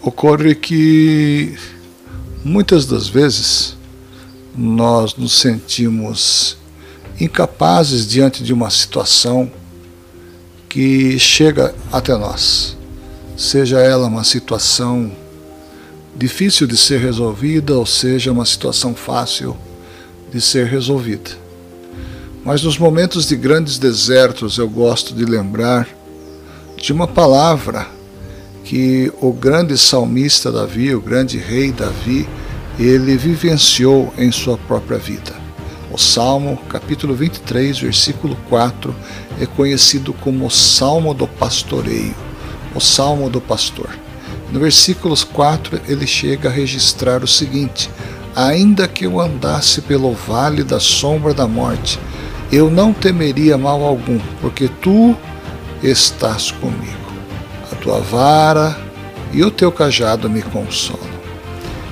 Ocorre que muitas das vezes nós nos sentimos incapazes diante de uma situação que chega até nós, seja ela uma situação difícil de ser resolvida ou seja uma situação fácil de ser resolvida. Mas nos momentos de grandes desertos eu gosto de lembrar de uma palavra que o grande salmista Davi, o grande rei Davi, ele vivenciou em sua própria vida. O Salmo, capítulo 23, versículo 4, é conhecido como o Salmo do Pastoreio, o Salmo do Pastor. No versículo 4, ele chega a registrar o seguinte: Ainda que eu andasse pelo vale da sombra da morte, eu não temeria mal algum, porque tu estás comigo tua vara e o teu cajado me consolam.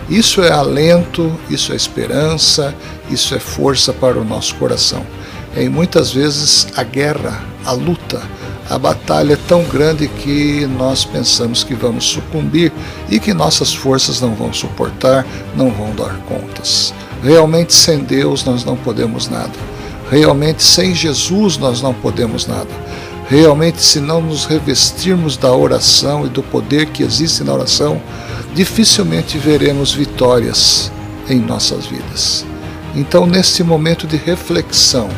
Isso é alento, isso é esperança, isso é força para o nosso coração. E muitas vezes a guerra, a luta, a batalha é tão grande que nós pensamos que vamos sucumbir e que nossas forças não vão suportar, não vão dar contas. Realmente sem Deus nós não podemos nada. Realmente sem Jesus nós não podemos nada. Realmente, se não nos revestirmos da oração e do poder que existe na oração, dificilmente veremos vitórias em nossas vidas. Então, neste momento de reflexão,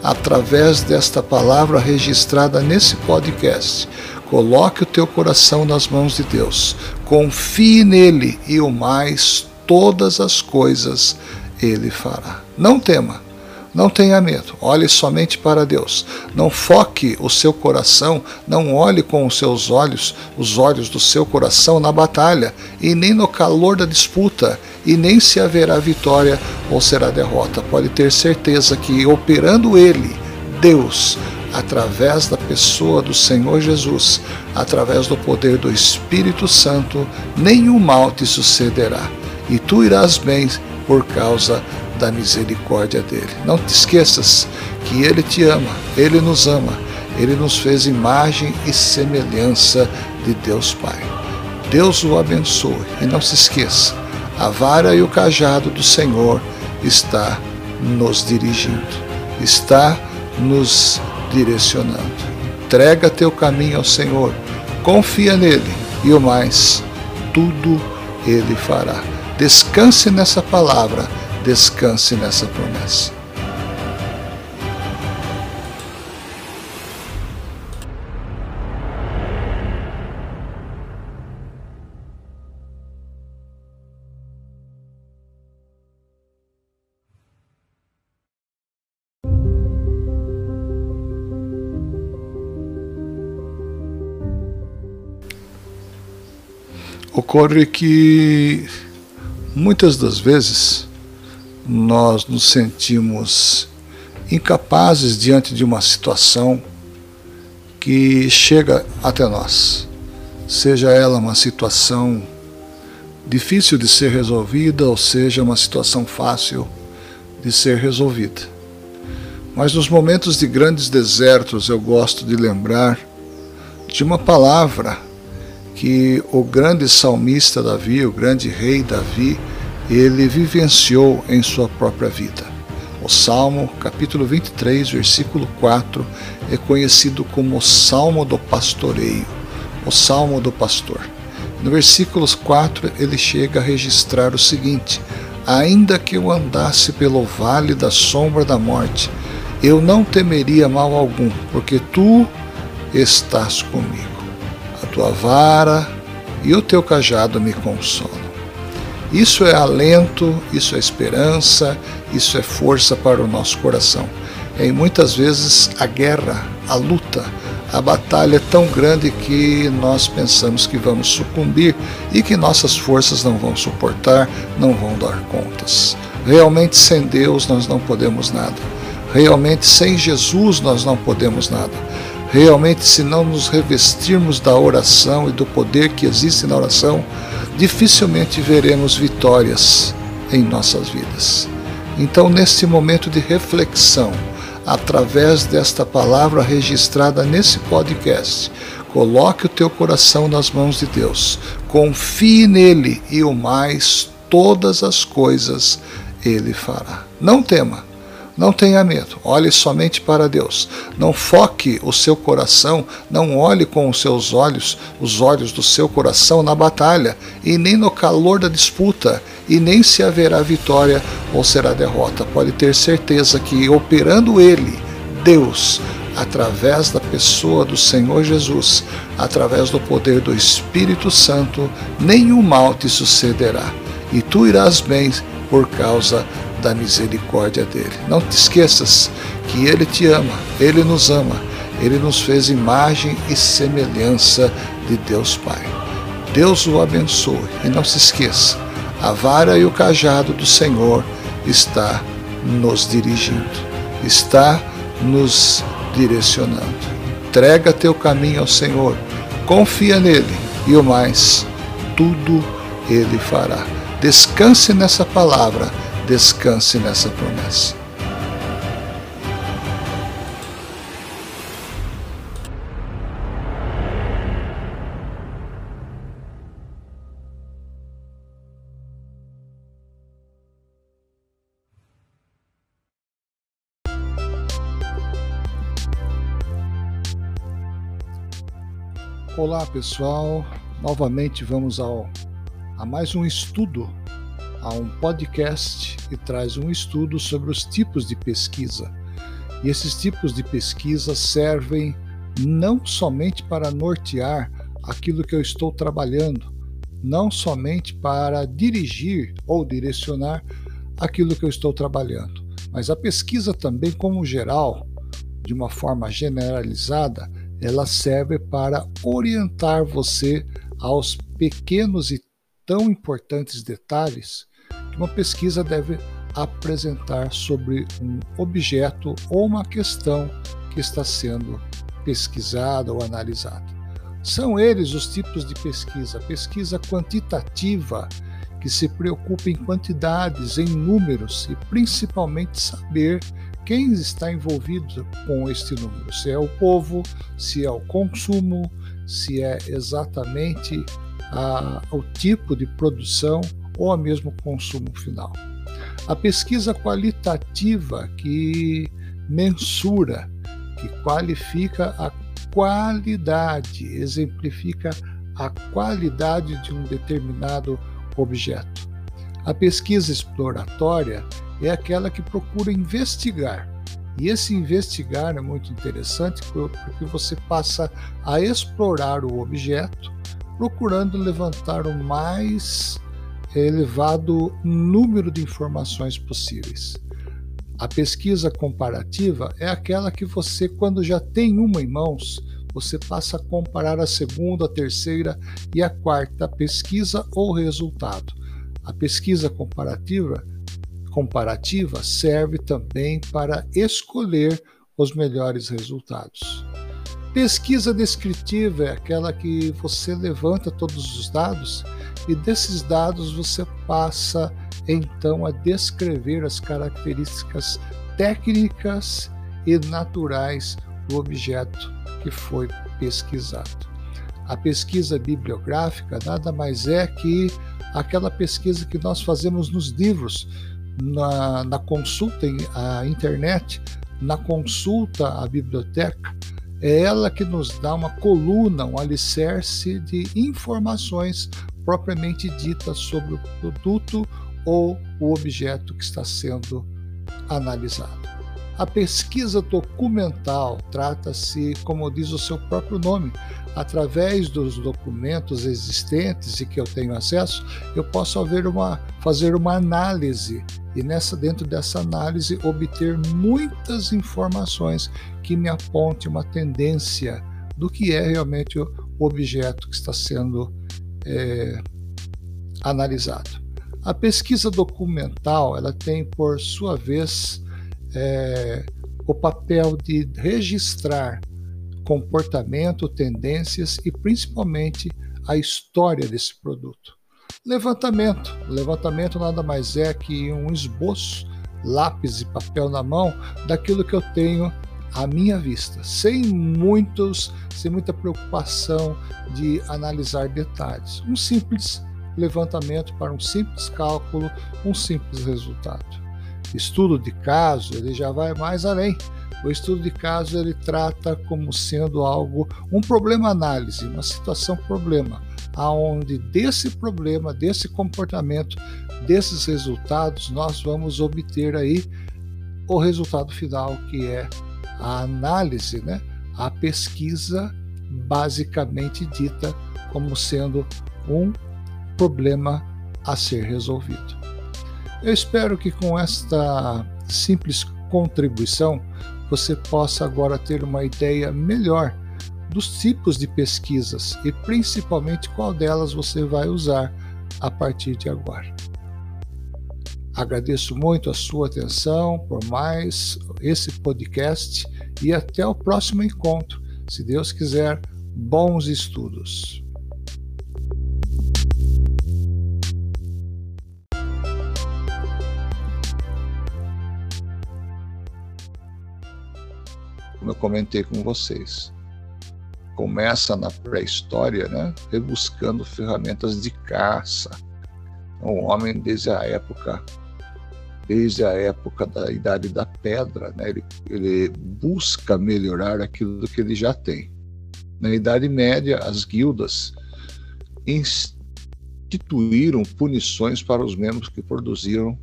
através desta palavra registrada nesse podcast, coloque o teu coração nas mãos de Deus, confie nele e o mais, todas as coisas ele fará. Não tema não tenha medo, olhe somente para Deus. Não foque o seu coração, não olhe com os seus olhos, os olhos do seu coração na batalha, e nem no calor da disputa, e nem se haverá vitória ou será derrota. Pode ter certeza que operando Ele, Deus, através da pessoa do Senhor Jesus, através do poder do Espírito Santo, nenhum mal te sucederá, e tu irás bem por causa da misericórdia dele. Não te esqueças que ele te ama, ele nos ama, ele nos fez imagem e semelhança de Deus Pai. Deus o abençoe e não se esqueça, a vara e o cajado do Senhor está nos dirigindo, está nos direcionando. Entrega teu caminho ao Senhor, confia nele e o mais, tudo ele fará. Descanse nessa palavra descanse nessa promessa. Ocorre que muitas das vezes nós nos sentimos incapazes diante de uma situação que chega até nós, seja ela uma situação difícil de ser resolvida ou seja uma situação fácil de ser resolvida. Mas nos momentos de grandes desertos eu gosto de lembrar de uma palavra que o grande salmista Davi, o grande rei Davi, ele vivenciou em sua própria vida. O Salmo, capítulo 23, versículo 4, é conhecido como o Salmo do Pastoreio, o Salmo do Pastor. No versículo 4, ele chega a registrar o seguinte: Ainda que eu andasse pelo vale da sombra da morte, eu não temeria mal algum, porque tu estás comigo. A tua vara e o teu cajado me consolam. Isso é alento, isso é esperança, isso é força para o nosso coração. E muitas vezes a guerra, a luta, a batalha é tão grande que nós pensamos que vamos sucumbir e que nossas forças não vão suportar, não vão dar contas. Realmente sem Deus nós não podemos nada. Realmente sem Jesus nós não podemos nada. Realmente se não nos revestirmos da oração e do poder que existe na oração, dificilmente veremos vitórias em nossas vidas. Então, neste momento de reflexão, através desta palavra registrada nesse podcast, Coloque o teu coração nas mãos de Deus. Confie nele e o mais, todas as coisas ele fará. Não tema. Não tenha medo, olhe somente para Deus. Não foque o seu coração, não olhe com os seus olhos, os olhos do seu coração na batalha, e nem no calor da disputa, e nem se haverá vitória ou será derrota. Pode ter certeza que operando Ele, Deus, através da pessoa do Senhor Jesus, através do poder do Espírito Santo, nenhum mal te sucederá, e tu irás bem por causa da misericórdia dele. Não te esqueças que ele te ama, ele nos ama, ele nos fez imagem e semelhança de Deus Pai. Deus o abençoe e não se esqueça, a vara e o cajado do Senhor está nos dirigindo, está nos direcionando. Entrega teu caminho ao Senhor, confia nele e o mais, tudo ele fará. Descanse nessa palavra, descanse nessa promessa. Olá pessoal, novamente vamos ao, a mais um estudo, a um podcast que traz um estudo sobre os tipos de pesquisa. E esses tipos de pesquisa servem não somente para nortear aquilo que eu estou trabalhando, não somente para dirigir ou direcionar aquilo que eu estou trabalhando, mas a pesquisa também, como geral, de uma forma generalizada, ela serve para orientar você aos pequenos e tão importantes detalhes uma pesquisa deve apresentar sobre um objeto ou uma questão que está sendo pesquisada ou analisada. São eles os tipos de pesquisa: pesquisa quantitativa, que se preocupa em quantidades, em números e principalmente saber quem está envolvido com este número, se é o povo, se é o consumo, se é exatamente a, o tipo de produção ou a mesmo consumo final. A pesquisa qualitativa que mensura, que qualifica a qualidade, exemplifica a qualidade de um determinado objeto. A pesquisa exploratória é aquela que procura investigar. E esse investigar é muito interessante porque você passa a explorar o objeto, procurando levantar o mais elevado número de informações possíveis. A pesquisa comparativa é aquela que você, quando já tem uma em mãos, você passa a comparar a segunda, a terceira e a quarta pesquisa ou resultado. A pesquisa comparativa comparativa serve também para escolher os melhores resultados. Pesquisa descritiva é aquela que você levanta todos os dados e desses dados você passa então a descrever as características técnicas e naturais do objeto que foi pesquisado. A pesquisa bibliográfica nada mais é que aquela pesquisa que nós fazemos nos livros, na, na consulta à internet, na consulta à biblioteca, é ela que nos dá uma coluna, um alicerce de informações propriamente ditas sobre o produto ou o objeto que está sendo analisado. A pesquisa documental trata-se, como diz o seu próprio nome, através dos documentos existentes e que eu tenho acesso, eu posso uma, fazer uma análise e nessa dentro dessa análise obter muitas informações que me aponte uma tendência do que é realmente o objeto que está sendo é, analisado. A pesquisa documental ela tem por sua vez é, o papel de registrar comportamento, tendências e principalmente a história desse produto. Levantamento. Levantamento nada mais é que um esboço, lápis e papel na mão, daquilo que eu tenho à minha vista, sem muitos, sem muita preocupação de analisar detalhes. Um simples levantamento para um simples cálculo, um simples resultado. Estudo de caso, ele já vai mais além. O estudo de caso ele trata como sendo algo, um problema análise, uma situação problema, aonde desse problema, desse comportamento, desses resultados nós vamos obter aí o resultado final que é a análise, né? A pesquisa basicamente dita como sendo um problema a ser resolvido. Eu espero que com esta simples contribuição você possa agora ter uma ideia melhor dos tipos de pesquisas e principalmente qual delas você vai usar a partir de agora. Agradeço muito a sua atenção por mais esse podcast e até o próximo encontro. Se Deus quiser, bons estudos. como eu comentei com vocês. Começa na pré-história, né, rebuscando ferramentas de caça. O homem, desde a época desde a época da Idade da Pedra, né, ele, ele busca melhorar aquilo que ele já tem. Na Idade Média, as guildas instituíram punições para os membros que produziram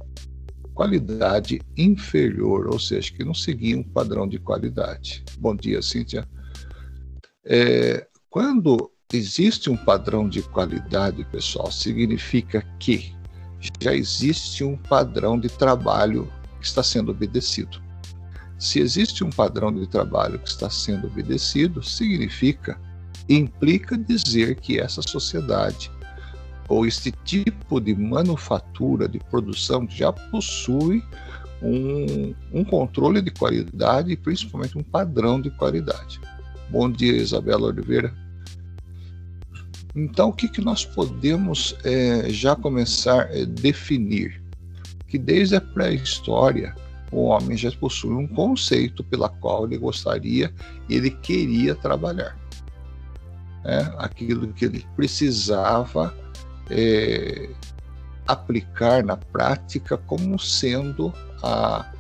qualidade inferior, ou seja, que não seguiam um padrão de qualidade. Bom dia, Cíntia. É, quando existe um padrão de qualidade, pessoal, significa que já existe um padrão de trabalho que está sendo obedecido. Se existe um padrão de trabalho que está sendo obedecido, significa, implica dizer que essa sociedade ou este tipo de manufatura, de produção, já possui um, um controle de qualidade e principalmente um padrão de qualidade. Bom dia, Isabela Oliveira. Então, o que, que nós podemos é, já começar a definir? Que desde a pré-história, o homem já possui um conceito pela qual ele gostaria, ele queria trabalhar. É, aquilo que ele precisava é, aplicar na prática como sendo a,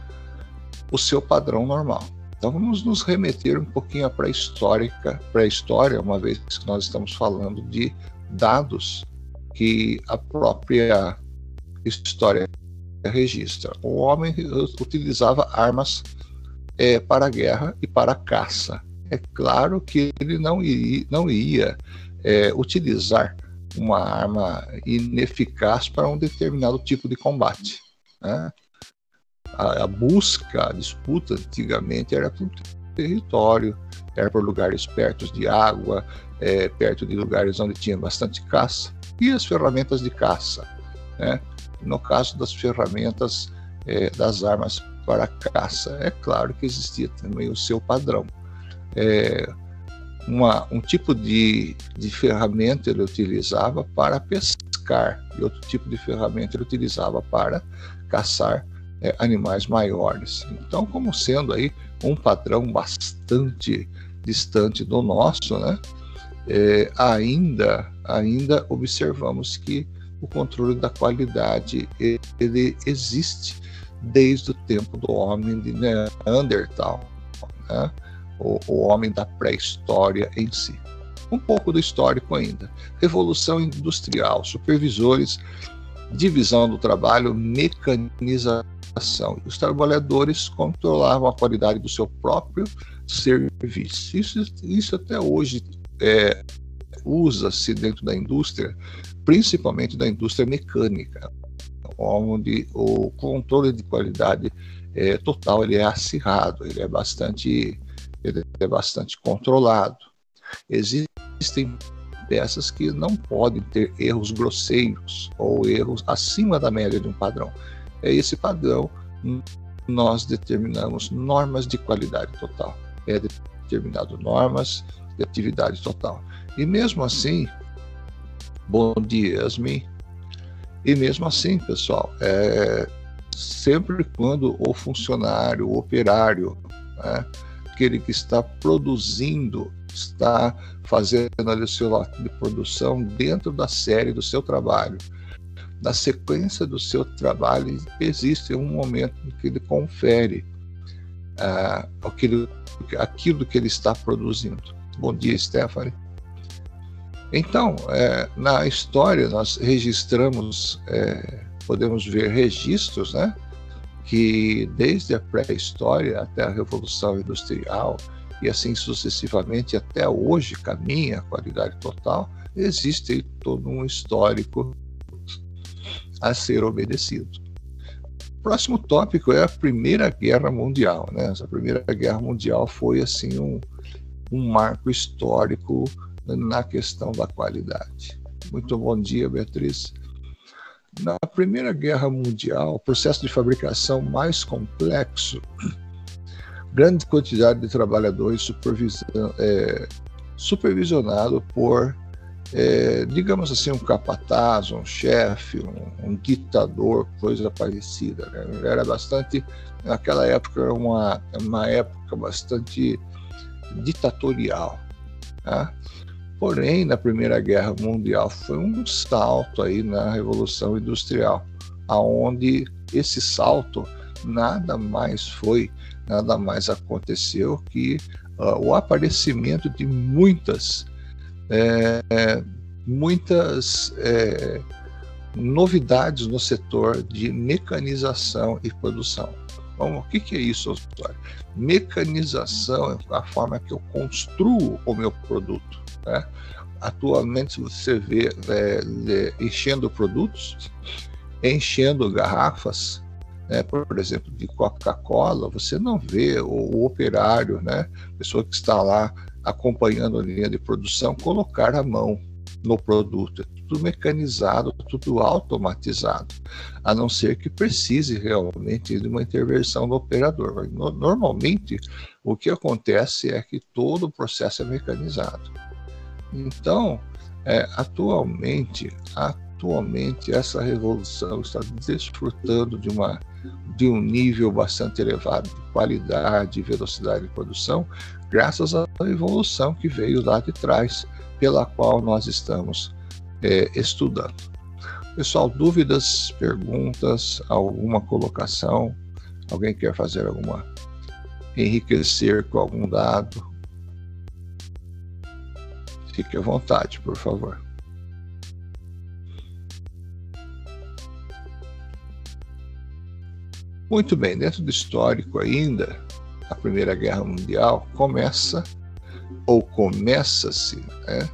o seu padrão normal. Então vamos nos remeter um pouquinho à pré-história, pré-história, uma vez que nós estamos falando de dados que a própria história registra. O homem utilizava armas é, para guerra e para caça. É claro que ele não ia, não ia é, utilizar uma arma ineficaz para um determinado tipo de combate. Né? A, a, busca, a disputa antigamente era por território, era por lugares perto de água, é, perto de lugares onde tinha bastante caça, e as ferramentas de caça. Né? No caso das ferramentas é, das armas para caça, é claro que existia também o seu padrão. É, uma, um tipo de, de ferramenta ele utilizava para pescar e outro tipo de ferramenta ele utilizava para caçar é, animais maiores. Então, como sendo aí um padrão bastante distante do nosso, né? É, ainda, ainda observamos que o controle da qualidade ele existe desde o tempo do homem de Neandertal. Né? o, o homem da pré-história em si. Um pouco do histórico ainda. Revolução industrial, supervisores, divisão do trabalho, mecanização. Os trabalhadores controlavam a qualidade do seu próprio serviço. Isso, isso até hoje é, usa-se dentro da indústria, principalmente da indústria mecânica, onde o controle de qualidade é, total ele é acirrado, ele é bastante ele é bastante controlado. Existem peças que não podem ter erros grosseiros ou erros acima da média de um padrão. É esse padrão nós determinamos normas de qualidade total. É determinado normas de atividade total. E mesmo assim, bom dia, Yasmin. E mesmo assim, pessoal, é, sempre quando o funcionário, o operário, né, aquele que está produzindo, está fazendo ali o seu lote de produção dentro da série do seu trabalho. Na sequência do seu trabalho, existe um momento em que ele confere uh, aquilo, aquilo que ele está produzindo. Bom dia, Stephanie. Então, é, na história, nós registramos, é, podemos ver registros, né? Que desde a pré-história até a Revolução Industrial e assim sucessivamente até hoje caminha a qualidade total, existe todo um histórico a ser obedecido. O próximo tópico é a Primeira Guerra Mundial. Né? Essa Primeira Guerra Mundial foi assim um, um marco histórico na questão da qualidade. Muito bom dia, Beatriz. Na Primeira Guerra Mundial, o processo de fabricação mais complexo, grande quantidade de trabalhadores é, supervisionado por é, digamos assim, um capataz, um chefe, um, um, ditador, coisa parecida. Né? Era bastante, naquela época, uma, uma época bastante ditatorial. Tá? Porém, na Primeira Guerra Mundial foi um salto aí na Revolução Industrial, aonde esse salto nada mais foi, nada mais aconteceu que uh, o aparecimento de muitas é, muitas é, novidades no setor de mecanização e produção. O que, que é isso, Osório? Mecanização é a forma que eu construo o meu produto. Né? Atualmente, você vê é, enchendo produtos, enchendo garrafas, né, por exemplo, de Coca-Cola, você não vê o, o operário, né, pessoa que está lá acompanhando a linha de produção, colocar a mão no produto. É tudo mecanizado, tudo automatizado, a não ser que precise realmente de uma intervenção do operador. Normalmente, o que acontece é que todo o processo é mecanizado. Então, é, atualmente, atualmente essa revolução está desfrutando de uma de um nível bastante elevado de qualidade e velocidade de produção, graças à evolução que veio lá de trás, pela qual nós estamos é, estudando. Pessoal, dúvidas, perguntas, alguma colocação? Alguém quer fazer alguma? Enriquecer com algum dado? Fique à vontade, por favor. Muito bem, dentro do histórico ainda, a Primeira Guerra Mundial começa, ou começa-se, né,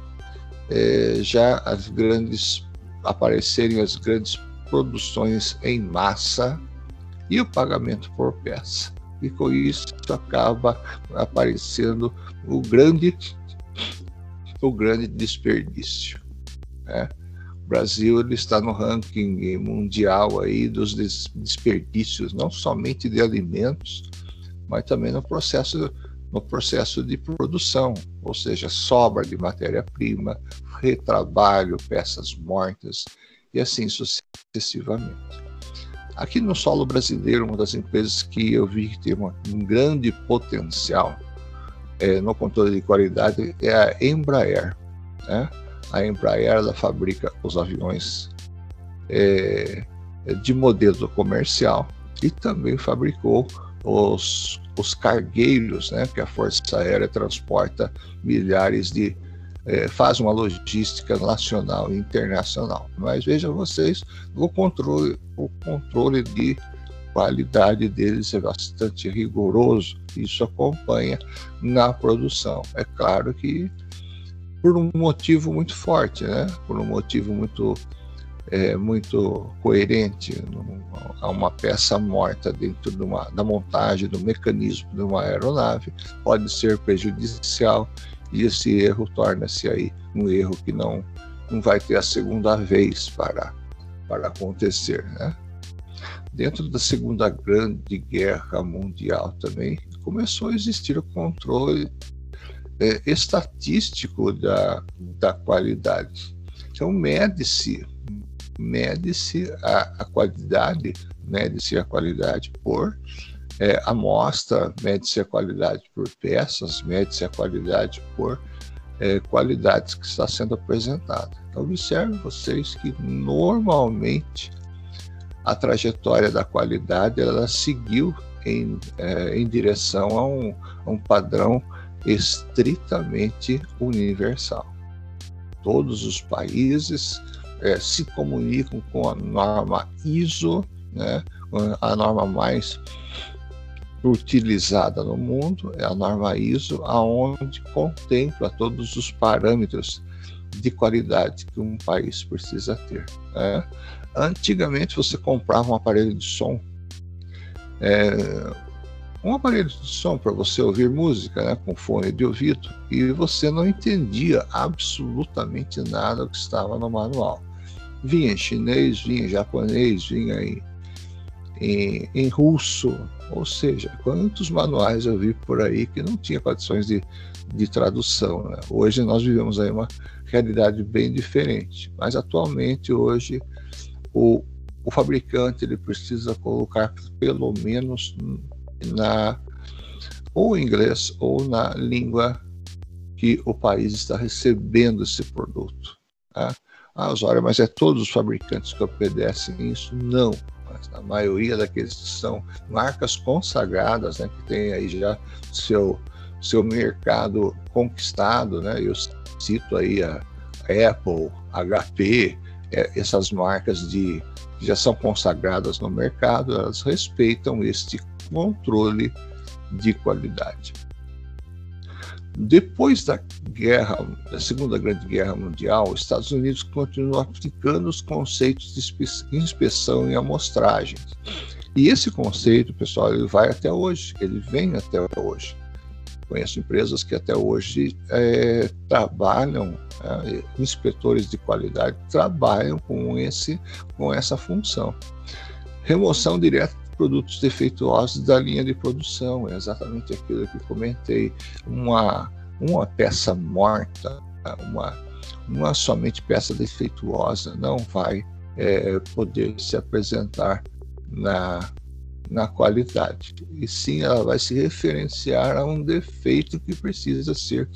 é, já as grandes, aparecerem as grandes produções em massa e o pagamento por peça. E com isso acaba aparecendo o grande, o grande desperdício. Né? Brasil ele está no ranking mundial aí dos desperdícios, não somente de alimentos, mas também no processo no processo de produção, ou seja, sobra de matéria-prima, retrabalho, peças mortas e assim sucessivamente. Aqui no solo brasileiro, uma das empresas que eu vi que tem um grande potencial é, no controle de qualidade é a Embraer. Né? a Embraer ela fabrica os aviões é, de modelo comercial e também fabricou os, os cargueiros, né, que a Força Aérea transporta milhares de. É, faz uma logística nacional e internacional. Mas vejam vocês, o controle, o controle de qualidade deles é bastante rigoroso. Isso acompanha na produção. É claro que por um motivo muito forte, né? Por um motivo muito é, muito coerente a uma peça morta dentro de uma, da montagem do mecanismo de uma aeronave pode ser prejudicial e esse erro torna-se aí um erro que não não vai ter a segunda vez para para acontecer, né? Dentro da Segunda Grande Guerra Mundial também começou a existir o controle é, estatístico da, da qualidade. Então, mede-se mede-se a, a, qualidade, mede-se a qualidade por é, amostra, mede-se a qualidade por peças, mede-se a qualidade por é, qualidades que está sendo apresentada. Então, observe vocês que normalmente a trajetória da qualidade ela seguiu em, é, em direção a um, a um padrão estritamente universal. Todos os países é, se comunicam com a norma ISO, né, a norma mais utilizada no mundo é a norma ISO, aonde contempla todos os parâmetros de qualidade que um país precisa ter. Né? Antigamente você comprava um aparelho de som, é, um aparelho de som para você ouvir música, né, com fone de ouvido, e você não entendia absolutamente nada do que estava no manual. Vinha em chinês, vinha em japonês, vinha em, em, em russo, ou seja, quantos manuais eu vi por aí que não tinha condições de, de tradução. Né? Hoje nós vivemos aí uma realidade bem diferente, mas atualmente hoje o, o fabricante ele precisa colocar pelo menos na ou inglês ou na língua que o país está recebendo esse produto. Tá? Ah, mas é todos os fabricantes que obedecem isso? Não. Mas a maioria daqueles que são marcas consagradas, né, que tem aí já seu, seu mercado conquistado, né? Eu cito aí a Apple, HP, é, essas marcas de já são consagradas no mercado, elas respeitam este controle de qualidade. Depois da guerra, da Segunda Grande Guerra Mundial, os Estados Unidos continuam aplicando os conceitos de inspeção e amostragens. E esse conceito, pessoal, ele vai até hoje, ele vem até hoje. Conheço empresas que até hoje é, trabalham, é, inspetores de qualidade trabalham com, esse, com essa função. Remoção direta produtos defeituosos da linha de produção, é exatamente aquilo que comentei. Uma, uma peça morta, uma, uma somente peça defeituosa não vai é, poder se apresentar na, na qualidade, e sim ela vai se referenciar a um defeito que precisa ser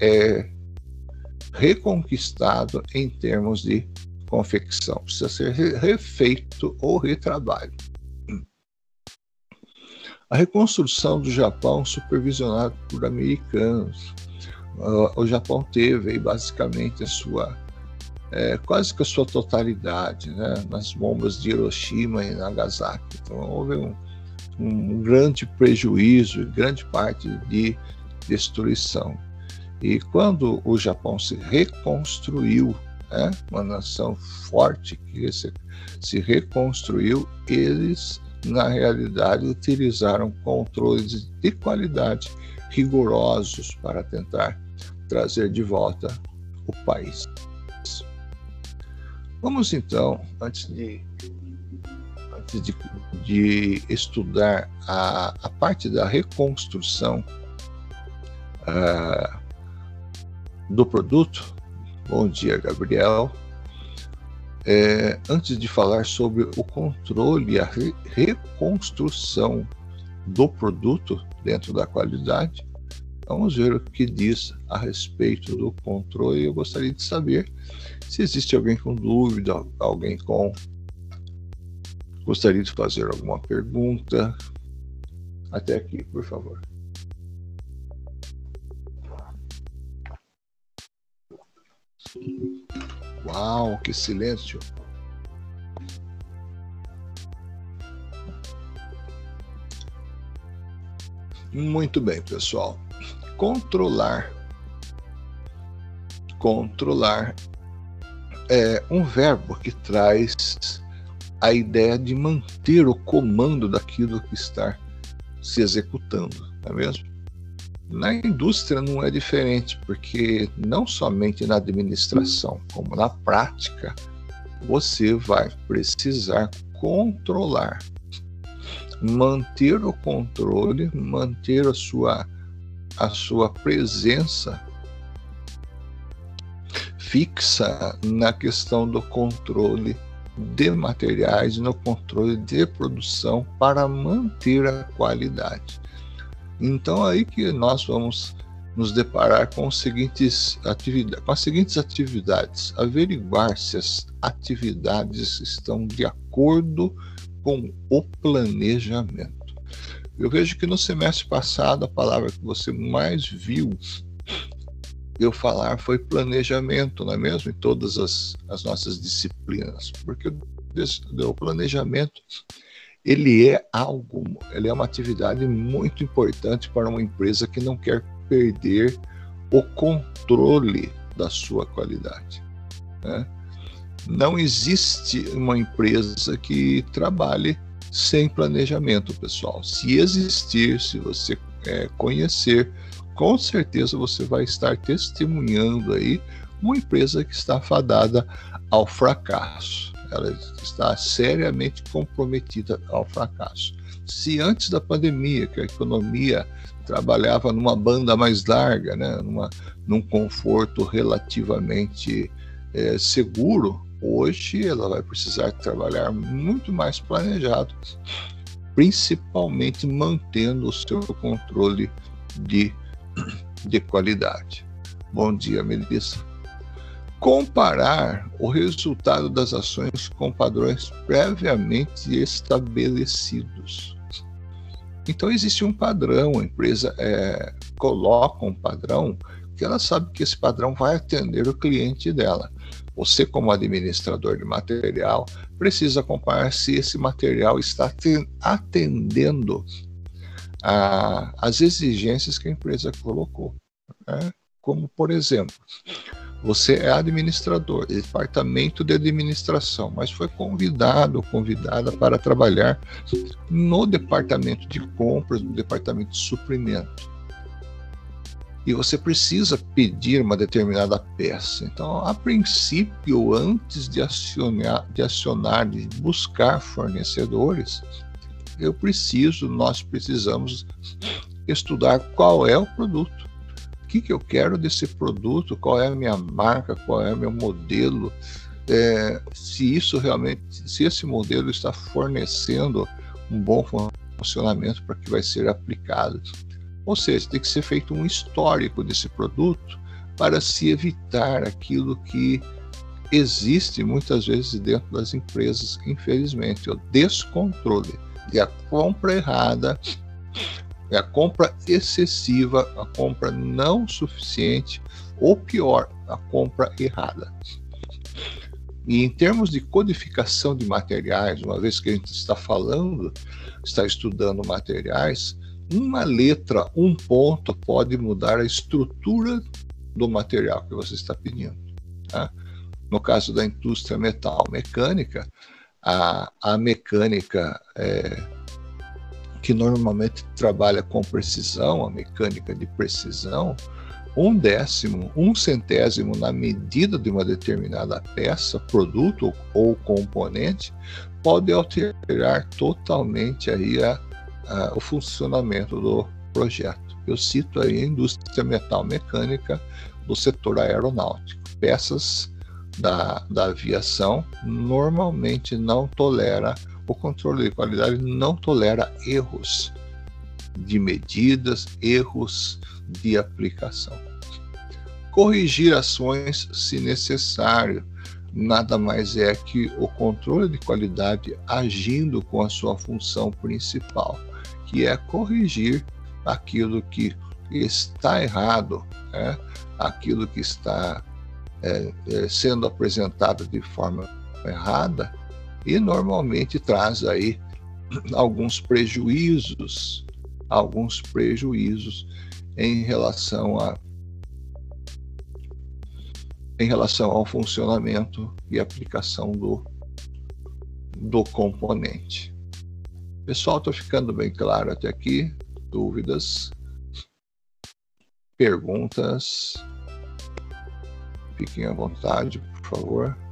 é, reconquistado em termos de confecção, precisa ser refeito ou retrabalho. A reconstrução do Japão, supervisionada por americanos, o Japão teve basicamente a sua é, quase que a sua totalidade, né, nas bombas de Hiroshima e Nagasaki. Então houve um, um grande prejuízo, grande parte de destruição. E quando o Japão se reconstruiu, né, uma nação forte que se, se reconstruiu, eles na realidade utilizaram controles de qualidade rigorosos para tentar trazer de volta o país. Vamos então, antes de, antes de, de estudar a, a, parte da reconstrução uh, do produto, bom dia, Gabriel. É, antes de falar sobre o controle e a re reconstrução do produto dentro da qualidade, vamos ver o que diz a respeito do controle. Eu gostaria de saber se existe alguém com dúvida, alguém com gostaria de fazer alguma pergunta, até aqui, por favor. Uau, que silêncio! Muito bem, pessoal. Controlar. Controlar é um verbo que traz a ideia de manter o comando daquilo que está se executando, não é mesmo? Na indústria não é diferente, porque não somente na administração, como na prática, você vai precisar controlar, manter o controle, manter a sua, a sua presença fixa na questão do controle de materiais, no controle de produção para manter a qualidade. Então aí que nós vamos nos deparar com, os seguintes atividades, com as seguintes atividades: averiguar se as atividades estão de acordo com o planejamento. Eu vejo que no semestre passado a palavra que você mais viu eu falar foi planejamento, não é mesmo? Em todas as, as nossas disciplinas, porque o planejamento ele é algo, ele é uma atividade muito importante para uma empresa que não quer perder o controle da sua qualidade. Né? Não existe uma empresa que trabalhe sem planejamento, pessoal. Se existir, se você é, conhecer, com certeza você vai estar testemunhando aí uma empresa que está fadada ao fracasso. Ela está seriamente comprometida ao fracasso. Se antes da pandemia, que a economia trabalhava numa banda mais larga, né, numa, num conforto relativamente é, seguro, hoje ela vai precisar trabalhar muito mais planejado, principalmente mantendo o seu controle de, de qualidade. Bom dia, Melissa. Comparar o resultado das ações com padrões previamente estabelecidos. Então existe um padrão, a empresa é, coloca um padrão que ela sabe que esse padrão vai atender o cliente dela. Você, como administrador de material, precisa comparar se esse material está atendendo às exigências que a empresa colocou. Né? Como, por exemplo, você é administrador, departamento de administração, mas foi convidado ou convidada para trabalhar no departamento de compras, no departamento de suprimento. E você precisa pedir uma determinada peça. Então, a princípio, antes de acionar, de acionar, de buscar fornecedores, eu preciso, nós precisamos estudar qual é o produto que, que eu quero desse produto, qual é a minha marca, qual é o meu modelo, é, se isso realmente, se esse modelo está fornecendo um bom funcionamento para que vai ser aplicado. Ou seja, tem que ser feito um histórico desse produto para se evitar aquilo que existe muitas vezes dentro das empresas, infelizmente, o descontrole e a compra errada é a compra excessiva, a compra não suficiente, ou pior, a compra errada. E em termos de codificação de materiais, uma vez que a gente está falando, está estudando materiais, uma letra, um ponto pode mudar a estrutura do material que você está pedindo. Tá? No caso da indústria metal mecânica, a, a mecânica é, que normalmente trabalha com precisão, a mecânica de precisão, um décimo, um centésimo na medida de uma determinada peça, produto ou componente, pode alterar totalmente aí a, a, o funcionamento do projeto. Eu cito aí a indústria metal mecânica do setor aeronáutico. Peças da, da aviação normalmente não tolera o controle de qualidade não tolera erros de medidas, erros de aplicação. Corrigir ações se necessário, nada mais é que o controle de qualidade agindo com a sua função principal, que é corrigir aquilo que está errado, né? aquilo que está é, é, sendo apresentado de forma errada, e normalmente traz aí alguns prejuízos, alguns prejuízos em relação a em relação ao funcionamento e aplicação do, do componente. Pessoal, estou ficando bem claro até aqui? Dúvidas? Perguntas? Fiquem à vontade, por favor.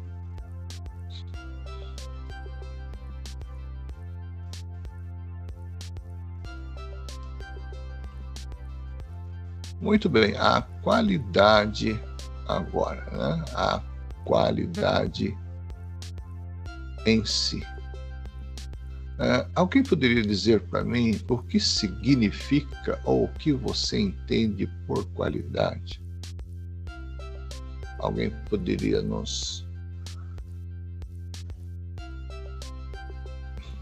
Muito bem, a qualidade agora, né? A qualidade em si. Uh, alguém poderia dizer para mim o que significa ou o que você entende por qualidade? Alguém poderia nos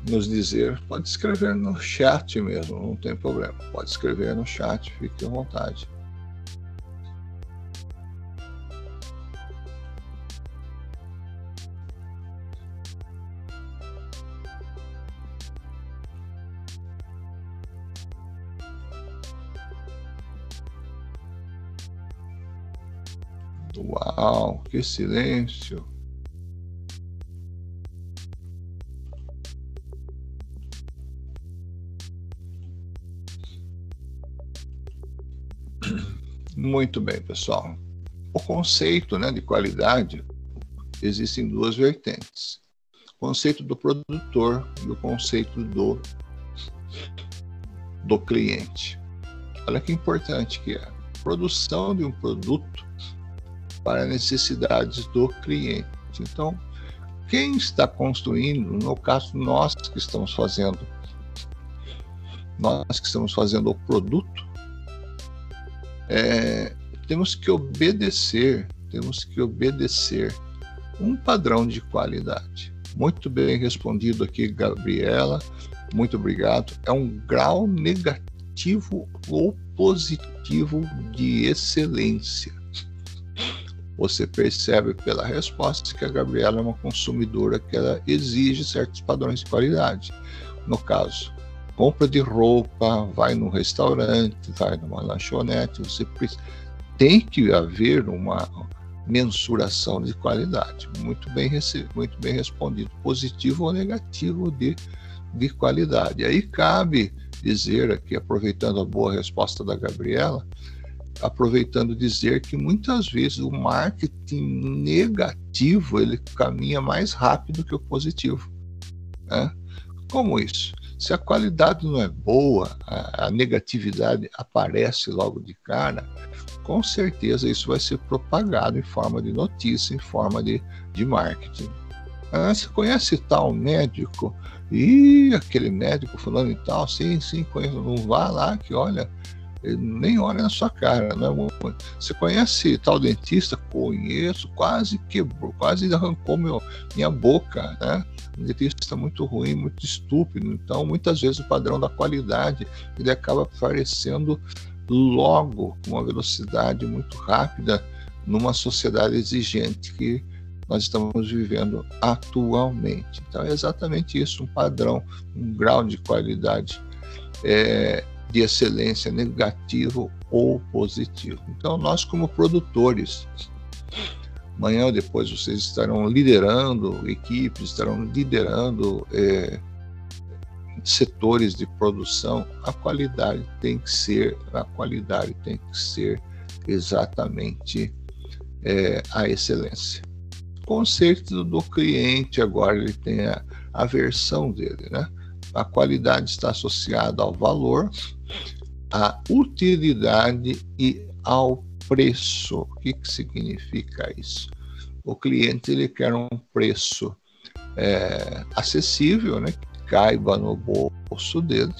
nos dizer? Pode escrever no chat mesmo, não tem problema. Pode escrever no chat, fique à vontade. Uau, que silêncio! Muito bem, pessoal. O conceito né, de qualidade existem duas vertentes: o conceito do produtor e o conceito do, do cliente. Olha que importante que é. Produção de um produto para necessidades do cliente. Então, quem está construindo, no caso nós que estamos fazendo, nós que estamos fazendo o produto, é, temos que obedecer, temos que obedecer um padrão de qualidade. Muito bem respondido aqui, Gabriela. Muito obrigado. É um grau negativo ou positivo de excelência. Você percebe pela resposta que a Gabriela é uma consumidora que ela exige certos padrões de qualidade. No caso, compra de roupa, vai num restaurante, vai numa lanchonete, você tem que haver uma mensuração de qualidade. Muito bem, muito bem respondido, positivo ou negativo de, de qualidade. Aí cabe dizer aqui, aproveitando a boa resposta da Gabriela, aproveitando dizer que muitas vezes o marketing negativo ele caminha mais rápido que o positivo. Né? Como isso? Se a qualidade não é boa, a, a negatividade aparece logo de cara, com certeza isso vai ser propagado em forma de notícia, em forma de, de marketing. Ah, você conhece tal médico? E aquele médico falando e tal, sim, sim, conheço. Não vá lá que olha, ele nem olha na sua cara. Né? Você conhece tal dentista? Conheço, quase quebrou, quase arrancou meu, minha boca. Né? Um dentista muito ruim, muito estúpido. Então, muitas vezes o padrão da qualidade ele acaba aparecendo logo, com uma velocidade muito rápida, numa sociedade exigente que nós estamos vivendo atualmente. Então, é exatamente isso: um padrão, um grau de qualidade. É, de excelência negativo ou positivo. Então, nós, como produtores, amanhã ou depois vocês estarão liderando equipes, estarão liderando é, setores de produção. A qualidade tem que ser, a qualidade tem que ser exatamente é, a excelência. Conceito do cliente agora ele tem a, a versão dele, né? A qualidade está associada ao valor, à utilidade e ao preço. O que, que significa isso? O cliente ele quer um preço é, acessível, né, que caiba no bolso dele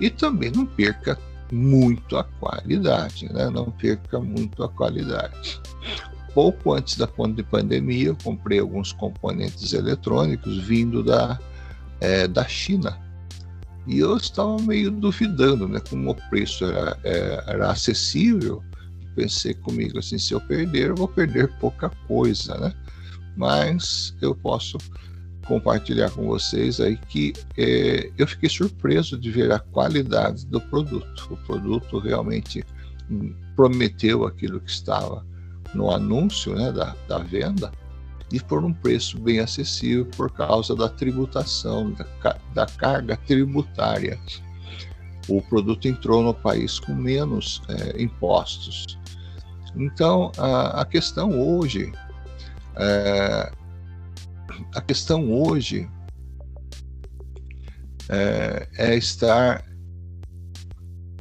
e também não perca muito a qualidade, né? não perca muito a qualidade. Pouco antes da pandemia, eu comprei alguns componentes eletrônicos vindo da é, da China. E eu estava meio duvidando, né? Como o preço era, é, era acessível, pensei comigo assim, se eu perder, eu vou perder pouca coisa, né? Mas eu posso compartilhar com vocês aí que é, eu fiquei surpreso de ver a qualidade do produto. O produto realmente prometeu aquilo que estava no anúncio né, da, da venda e por um preço bem acessível por causa da tributação, da, da carga tributária. O produto entrou no país com menos é, impostos. Então, a, a questão hoje, é, a questão hoje é, é, estar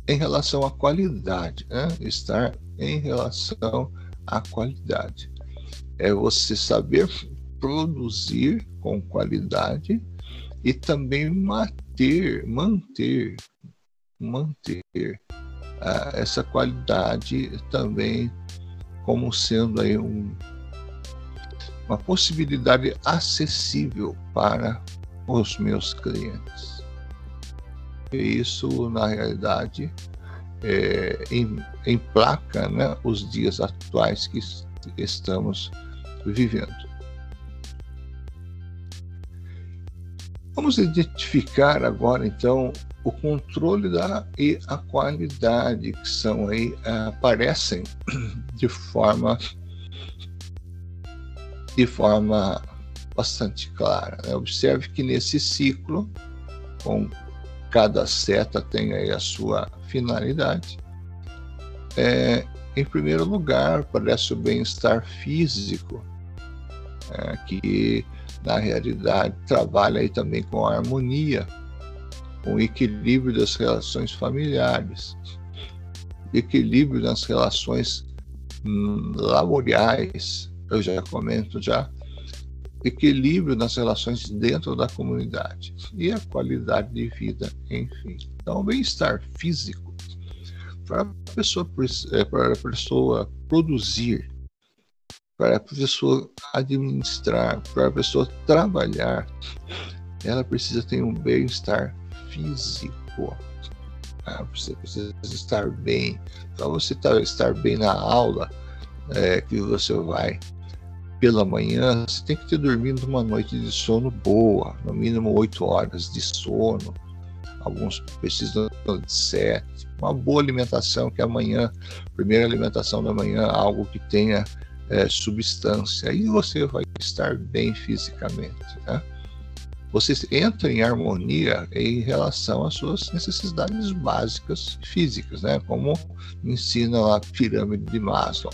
em relação à qualidade, né? estar em relação à qualidade é você saber produzir com qualidade e também manter, manter, manter uh, essa qualidade também como sendo aí um, uma possibilidade acessível para os meus clientes. E isso, na realidade, é, em, emplaca né, os dias atuais que estamos vivendo. Vamos identificar agora, então, o controle da, e a qualidade, que são aí, aparecem de forma, de forma bastante clara. Né? Observe que nesse ciclo, com cada seta tem aí a sua finalidade. É, em primeiro lugar, parece o bem-estar físico, é, que na realidade trabalha aí também com a harmonia, com o equilíbrio das relações familiares, equilíbrio nas relações hum, laborais, eu já comento já, equilíbrio nas relações dentro da comunidade e a qualidade de vida, enfim. Então, o bem-estar físico para a pessoa, é, para a pessoa produzir, para a pessoa administrar, para a pessoa trabalhar, ela precisa ter um bem-estar físico. Ah, você precisa estar bem. Para você estar bem na aula é, que você vai pela manhã, você tem que ter dormido uma noite de sono boa, no mínimo oito horas de sono. Alguns precisam de sete. Uma boa alimentação, que amanhã, primeira alimentação da manhã, algo que tenha é, substância. Aí você vai estar bem fisicamente. Né? Você entra em harmonia em relação às suas necessidades básicas físicas, né? como ensina a pirâmide de Maslow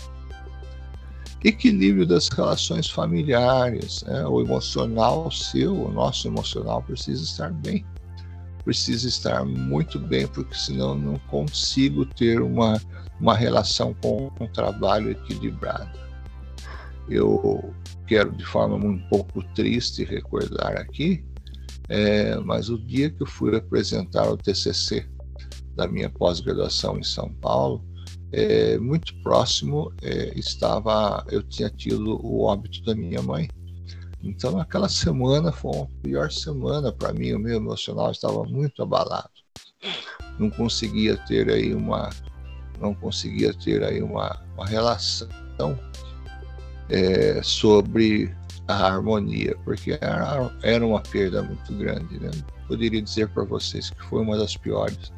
equilíbrio das relações familiares, né? o emocional seu, o nosso emocional precisa estar bem, precisa estar muito bem, porque senão não consigo ter uma, uma relação com um trabalho equilibrado. Eu quero de forma um pouco triste recordar aqui, é, mas o dia que eu fui apresentar o TCC da minha pós-graduação em São Paulo, é, muito próximo é, estava, eu tinha tido o óbito da minha mãe. Então aquela semana foi a pior semana para mim, o meu emocional estava muito abalado. Não conseguia ter aí uma, não conseguia ter aí uma, uma relação é, sobre a harmonia, porque era, uma perda muito grande. Né? Poderia dizer para vocês que foi uma das piores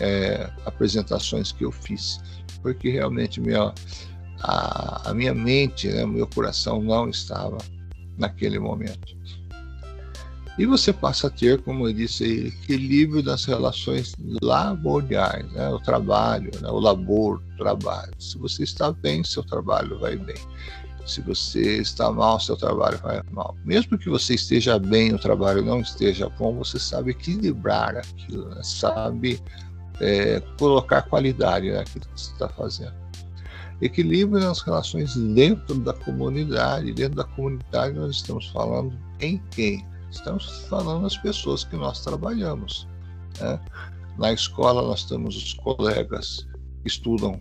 é, apresentações que eu fiz, porque realmente minha, a, a minha mente, né, meu coração não estava naquele momento. E você passa a ter, como eu disse, equilíbrio das relações laborais, né? o trabalho, né? o labor, o trabalho. Se você está bem, seu trabalho vai bem. Se você está mal, seu trabalho vai mal. Mesmo que você esteja bem, o trabalho não esteja bom, você sabe equilibrar aquilo, né? sabe é, colocar qualidade naquilo que você está fazendo. Equilíbrio nas relações dentro da comunidade. Dentro da comunidade, nós estamos falando em quem? Estamos falando nas pessoas que nós trabalhamos. Né? Na escola, nós temos os colegas que estudam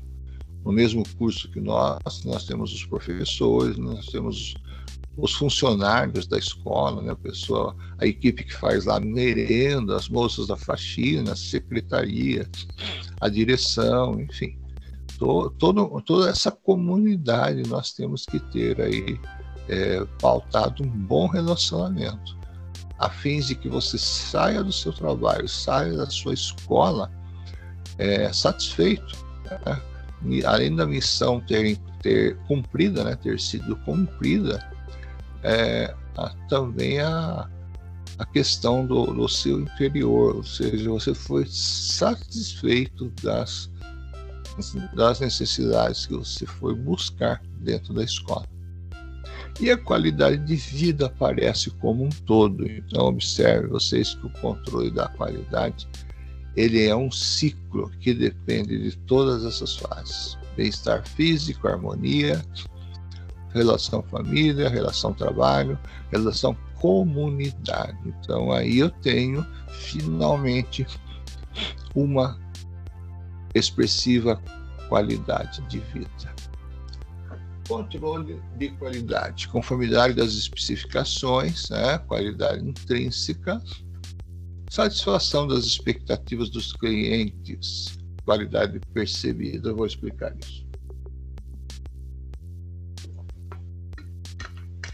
no mesmo curso que nós, nós temos os professores, nós temos os funcionários da escola, né, a pessoa, a equipe que faz lá merenda, as moças da faxina, a secretaria, a direção, enfim. Todo, toda essa comunidade nós temos que ter aí é, pautado um bom relacionamento, a de que você saia do seu trabalho, saia da sua escola é, satisfeito, né? além da missão ter, ter cumprida, né, ter sido cumprida, é, a, também a, a questão do, do seu interior, ou seja, você foi satisfeito das, das necessidades que você foi buscar dentro da escola. E a qualidade de vida aparece como um todo. Então observe vocês que o controle da qualidade ele é um ciclo que depende de todas essas fases: bem-estar físico, harmonia, relação família, relação trabalho, relação comunidade. Então aí eu tenho finalmente uma expressiva qualidade de vida. Controle de qualidade, conformidade das especificações, né? qualidade intrínseca, satisfação das expectativas dos clientes, qualidade percebida. Eu vou explicar isso.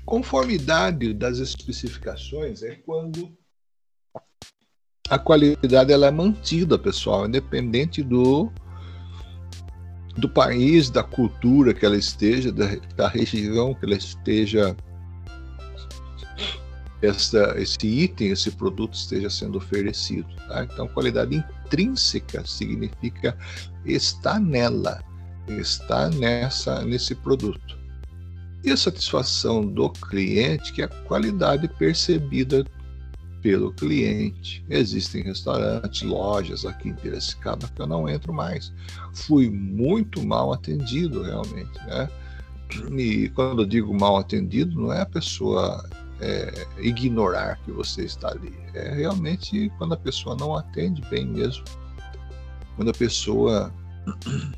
Conformidade das especificações é quando a qualidade ela é mantida, pessoal, independente do do país, da cultura que ela esteja, da, da região que ela esteja, essa, esse item, esse produto esteja sendo oferecido. Tá? Então, qualidade intrínseca significa está nela, está nessa nesse produto. E a satisfação do cliente, que é a qualidade percebida pelo cliente. Existem restaurantes, lojas aqui em Piracicaba que eu não entro mais. Fui muito mal atendido, realmente. Né? E quando eu digo mal atendido, não é a pessoa é, ignorar que você está ali. É realmente quando a pessoa não atende bem mesmo. Quando a pessoa.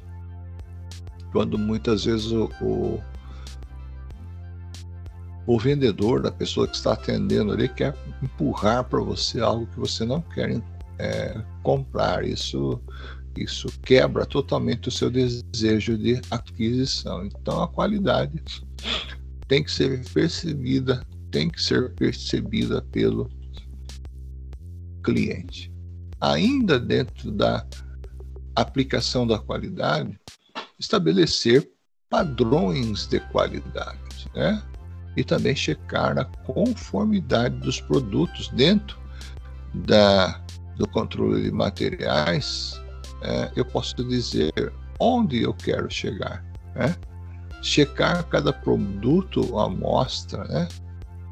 Quando muitas vezes o, o o vendedor, da pessoa que está atendendo ali, quer empurrar para você algo que você não quer é, comprar. Isso, isso quebra totalmente o seu desejo de aquisição. Então, a qualidade tem que ser percebida, tem que ser percebida pelo cliente. Ainda dentro da aplicação da qualidade, estabelecer padrões de qualidade, né? E também checar a conformidade dos produtos dentro da, do controle de materiais. É, eu posso dizer onde eu quero chegar. Né? Checar cada produto, amostra, né?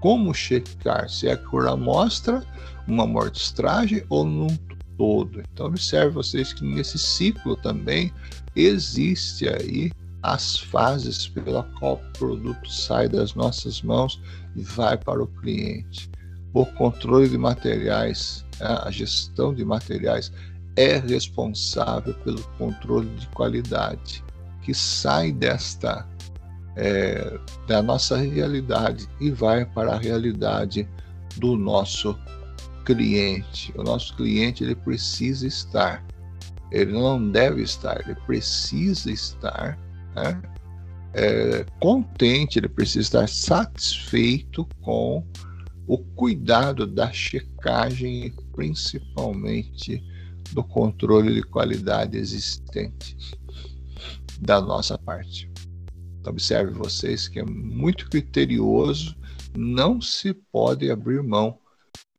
Como checar? Se é por amostra, uma amostragem ou num todo. Então observe vocês que nesse ciclo também existe aí as fases pela qual o produto sai das nossas mãos e vai para o cliente. O controle de materiais, a gestão de materiais é responsável pelo controle de qualidade que sai desta é, da nossa realidade e vai para a realidade do nosso cliente. O nosso cliente ele precisa estar, ele não deve estar, ele precisa estar né? é, contente, ele precisa estar satisfeito com o cuidado da checagem e principalmente do controle de qualidade existente da nossa parte. Observe vocês que é muito criterioso, não se pode abrir mão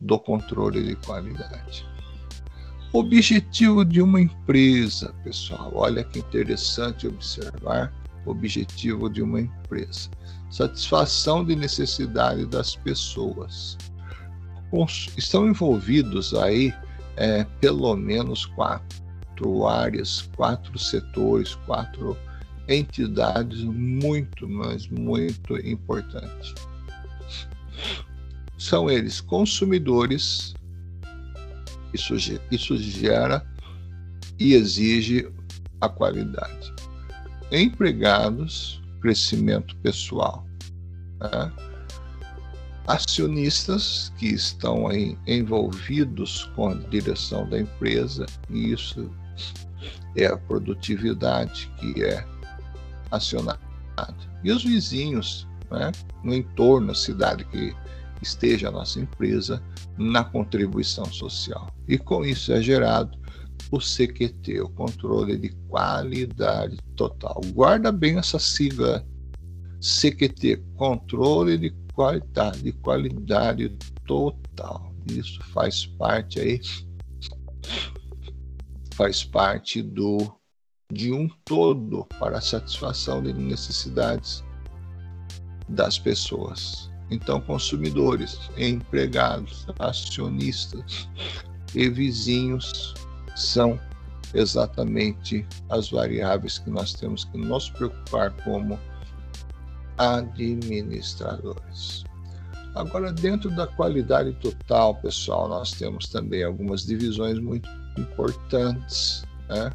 do controle de qualidade. Objetivo de uma empresa, pessoal. Olha que interessante observar objetivo de uma empresa. Satisfação de necessidade das pessoas. Estão envolvidos aí é, pelo menos quatro áreas, quatro setores, quatro entidades muito, mas muito importantes. São eles consumidores, isso, isso gera e exige a qualidade. Empregados, crescimento pessoal. Né? Acionistas que estão aí envolvidos com a direção da empresa, e isso é a produtividade que é acionada. E os vizinhos, né? no entorno, a cidade que esteja a nossa empresa na contribuição social. E com isso é gerado o CQT, o controle de qualidade total. Guarda bem essa sigla CQT, controle de qualidade, de qualidade total. Isso faz parte aí faz parte do de um todo para a satisfação de necessidades das pessoas. Então, consumidores, empregados, acionistas e vizinhos são exatamente as variáveis que nós temos que nos preocupar como administradores. Agora, dentro da qualidade total, pessoal, nós temos também algumas divisões muito importantes, né?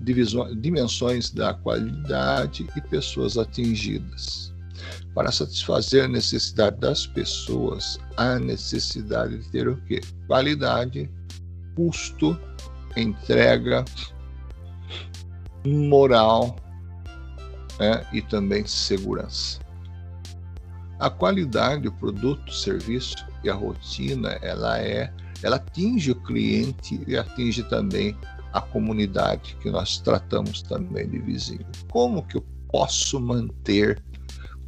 Divisões, dimensões da qualidade e pessoas atingidas. Para satisfazer a necessidade das pessoas, há necessidade de ter o quê? Qualidade, custo, entrega, moral né? e também segurança. A qualidade do produto, serviço e a rotina, ela é, ela atinge o cliente e atinge também a comunidade que nós tratamos também de vizinho. Como que eu posso manter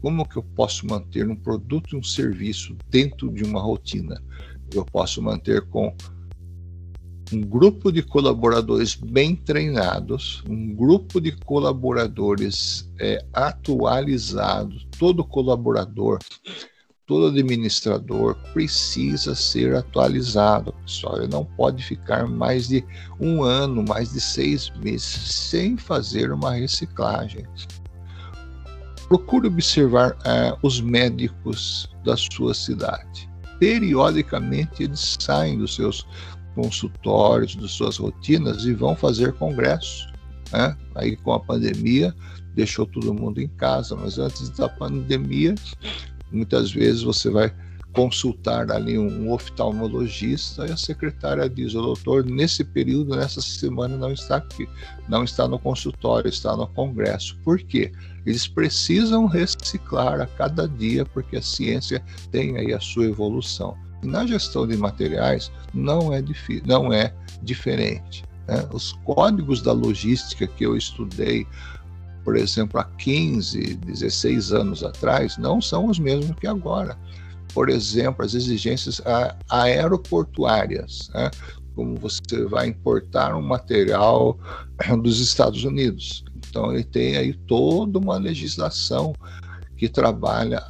como que eu posso manter um produto e um serviço dentro de uma rotina? Eu posso manter com um grupo de colaboradores bem treinados, um grupo de colaboradores é, atualizados, todo colaborador, todo administrador precisa ser atualizado, pessoal. Ele não pode ficar mais de um ano, mais de seis meses sem fazer uma reciclagem. Procure observar é, os médicos da sua cidade. Periodicamente eles saem dos seus consultórios, de suas rotinas e vão fazer congressos. Né? Aí com a pandemia deixou todo mundo em casa, mas antes da pandemia, muitas vezes você vai consultar ali um oftalmologista e a secretária diz: o doutor, nesse período, nessa semana, não está aqui, não está no consultório, está no congresso. Por quê? Eles precisam reciclar a cada dia, porque a ciência tem aí a sua evolução. E na gestão de materiais não é, não é diferente. Né? Os códigos da logística que eu estudei, por exemplo, há 15, 16 anos atrás, não são os mesmos que agora. Por exemplo, as exigências aeroportuárias, né? como você vai importar um material dos Estados Unidos. Então, ele tem aí toda uma legislação que trabalha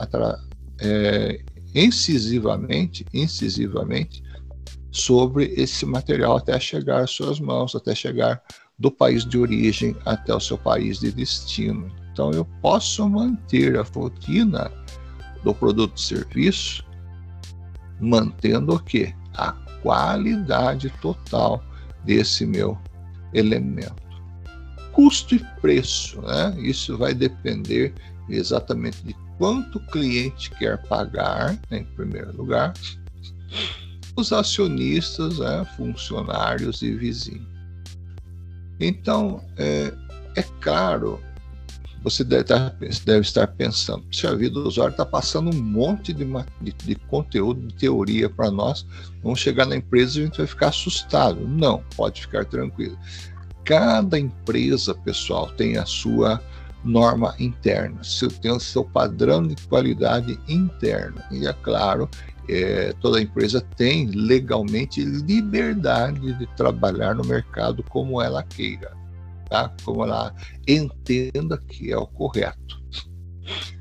é, incisivamente, incisivamente sobre esse material até chegar às suas mãos, até chegar do país de origem até o seu país de destino. Então eu posso manter a rotina do produto e serviço mantendo o quê? A qualidade total desse meu elemento. Custo e preço, né? Isso vai depender exatamente de quanto o cliente quer pagar, né, em primeiro lugar, os acionistas, né, funcionários e vizinhos. Então, é, é claro, você deve estar, deve estar pensando, se a vida do usuário está passando um monte de, de, de conteúdo, de teoria para nós, vamos chegar na empresa e a gente vai ficar assustado. Não, pode ficar tranquilo. Cada empresa, pessoal, tem a sua norma interna, tem o seu padrão de qualidade interna. E é claro, é, toda empresa tem legalmente liberdade de trabalhar no mercado como ela queira, tá? como ela entenda que é o correto.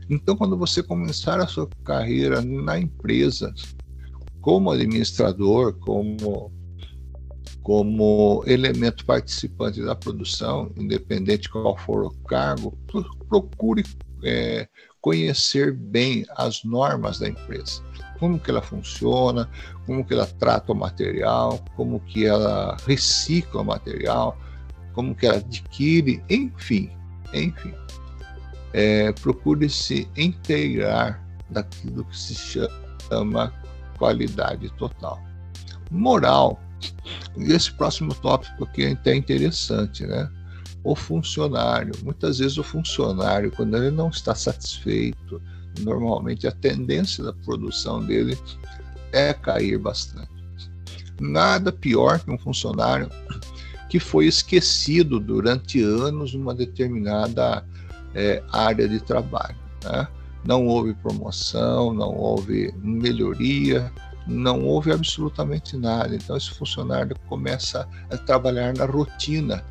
Então, quando você começar a sua carreira na empresa, como administrador, como como elemento participante da produção, independente qual for o cargo, procure é, conhecer bem as normas da empresa, como que ela funciona, como que ela trata o material, como que ela recicla o material, como que ela adquire, enfim, enfim. É, procure se inteirar daquilo que se chama qualidade total. Moral e esse próximo tópico aqui é até interessante, né? O funcionário. Muitas vezes o funcionário, quando ele não está satisfeito, normalmente a tendência da produção dele é cair bastante. Nada pior que um funcionário que foi esquecido durante anos numa determinada é, área de trabalho. Né? Não houve promoção, não houve melhoria, não houve absolutamente nada. Então, esse funcionário começa a trabalhar na rotina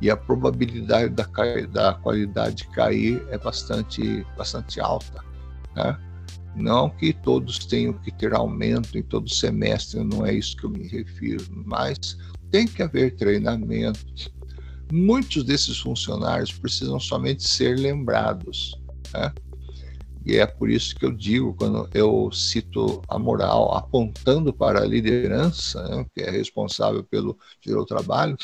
e a probabilidade da, da qualidade cair é bastante, bastante alta. Né? Não que todos tenham que ter aumento em todo semestre, não é isso que eu me refiro, mas tem que haver treinamento. Muitos desses funcionários precisam somente ser lembrados. Né? E é por isso que eu digo, quando eu cito a moral apontando para a liderança, né, que é responsável pelo gerou trabalho,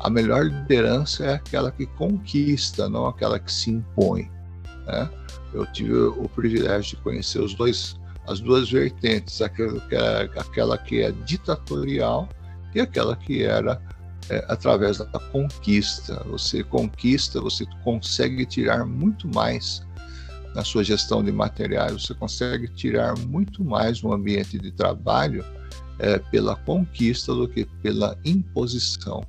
a melhor liderança é aquela que conquista, não aquela que se impõe. Né? Eu tive o privilégio de conhecer os dois, as duas vertentes, aquela que é, aquela que é ditatorial e aquela que era é, através da conquista. Você conquista, você consegue tirar muito mais na sua gestão de materiais, você consegue tirar muito mais no ambiente de trabalho é, pela conquista do que pela imposição.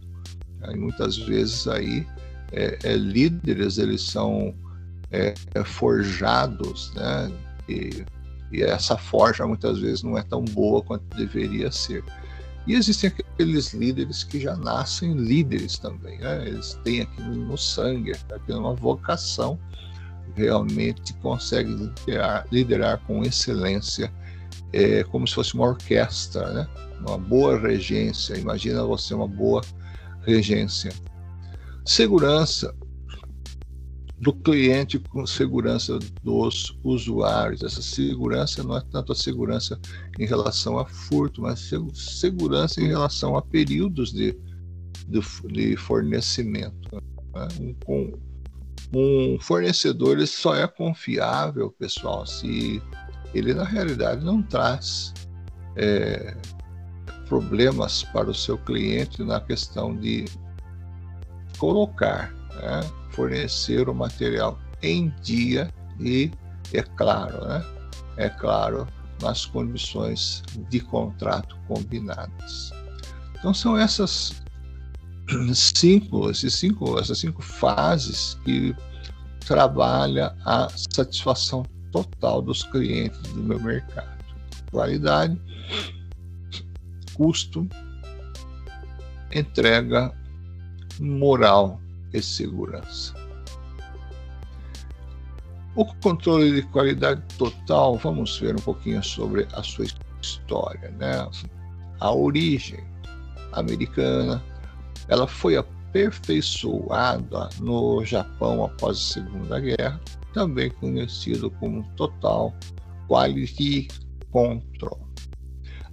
E muitas vezes aí é, é, líderes eles são é, é, forjados, né? E, e essa forja muitas vezes não é tão boa quanto deveria ser. E existem aqueles líderes que já nascem líderes também, né? Eles têm aquilo no sangue, aquilo uma vocação realmente consegue liderar, liderar com excelência, é, como se fosse uma orquestra, né? uma boa regência. Imagina você uma boa regência. Segurança do cliente com segurança dos usuários. Essa segurança não é tanto a segurança em relação a furto, mas segurança em relação a períodos de, de, de fornecimento. Né? Um, um fornecedor ele só é confiável, pessoal, se ele na realidade não traz é, problemas para o seu cliente na questão de colocar, né, fornecer o material em dia e, é claro, né, é claro, nas condições de contrato combinadas. Então são essas cinco, esses cinco, essas cinco fases que trabalha a satisfação total dos clientes do meu mercado. Qualidade, custo, entrega, moral e segurança. O controle de qualidade total, vamos ver um pouquinho sobre a sua história, né? A origem americana, ela foi aperfeiçoada no Japão após a Segunda Guerra, também conhecido como Total Quality Control.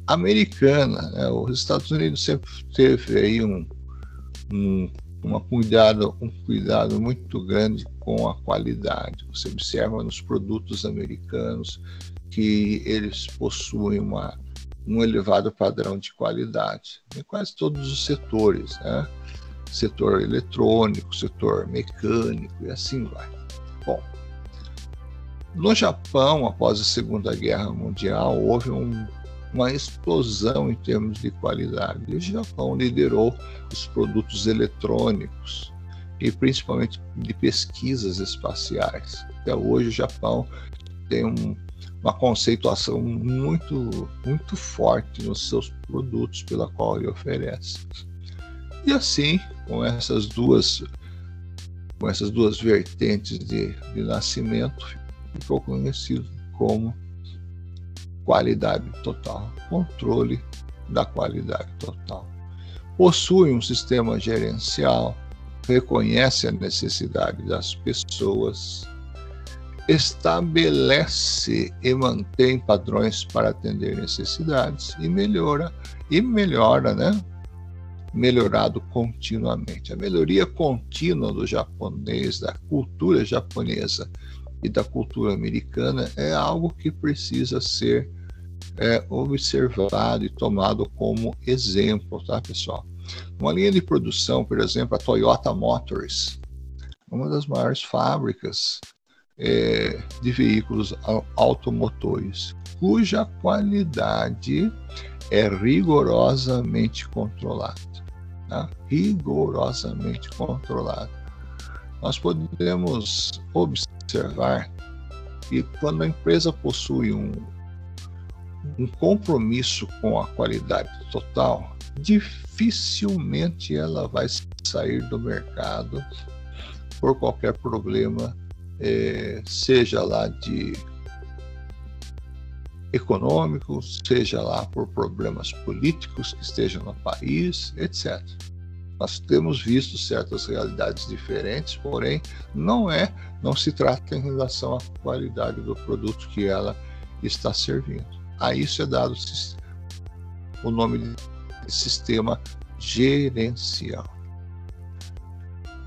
Americana, né, os Estados Unidos sempre teve aí um, um, uma cuidado, um cuidado muito grande com a qualidade. Você observa nos produtos americanos que eles possuem uma um elevado padrão de qualidade em quase todos os setores, né? setor eletrônico, setor mecânico e assim vai. Bom, no Japão, após a Segunda Guerra Mundial, houve um, uma explosão em termos de qualidade. E o Japão liderou os produtos eletrônicos e principalmente de pesquisas espaciais. Até hoje o Japão tem um, uma conceituação muito, muito forte nos seus produtos pela qual ele oferece. E assim, com essas duas, com essas duas vertentes de, de nascimento, ficou conhecido como qualidade total, controle da qualidade total. Possui um sistema gerencial, reconhece a necessidade das pessoas, estabelece e mantém padrões para atender necessidades e melhora e melhora, né? Melhorado continuamente. A melhoria contínua do japonês, da cultura japonesa e da cultura americana é algo que precisa ser é, observado e tomado como exemplo, tá, pessoal? Uma linha de produção, por exemplo, a Toyota Motors, uma das maiores fábricas é, de veículos automotores, cuja qualidade é rigorosamente controlada. Tá? Rigorosamente controlada. Nós podemos observar que quando a empresa possui um, um compromisso com a qualidade total, dificilmente ela vai sair do mercado por qualquer problema é, seja lá de econômicos, seja lá por problemas políticos que estejam no país, etc. Nós temos visto certas realidades diferentes, porém não é, não se trata em relação à qualidade do produto que ela está servindo. A isso é dado o nome de sistema gerencial.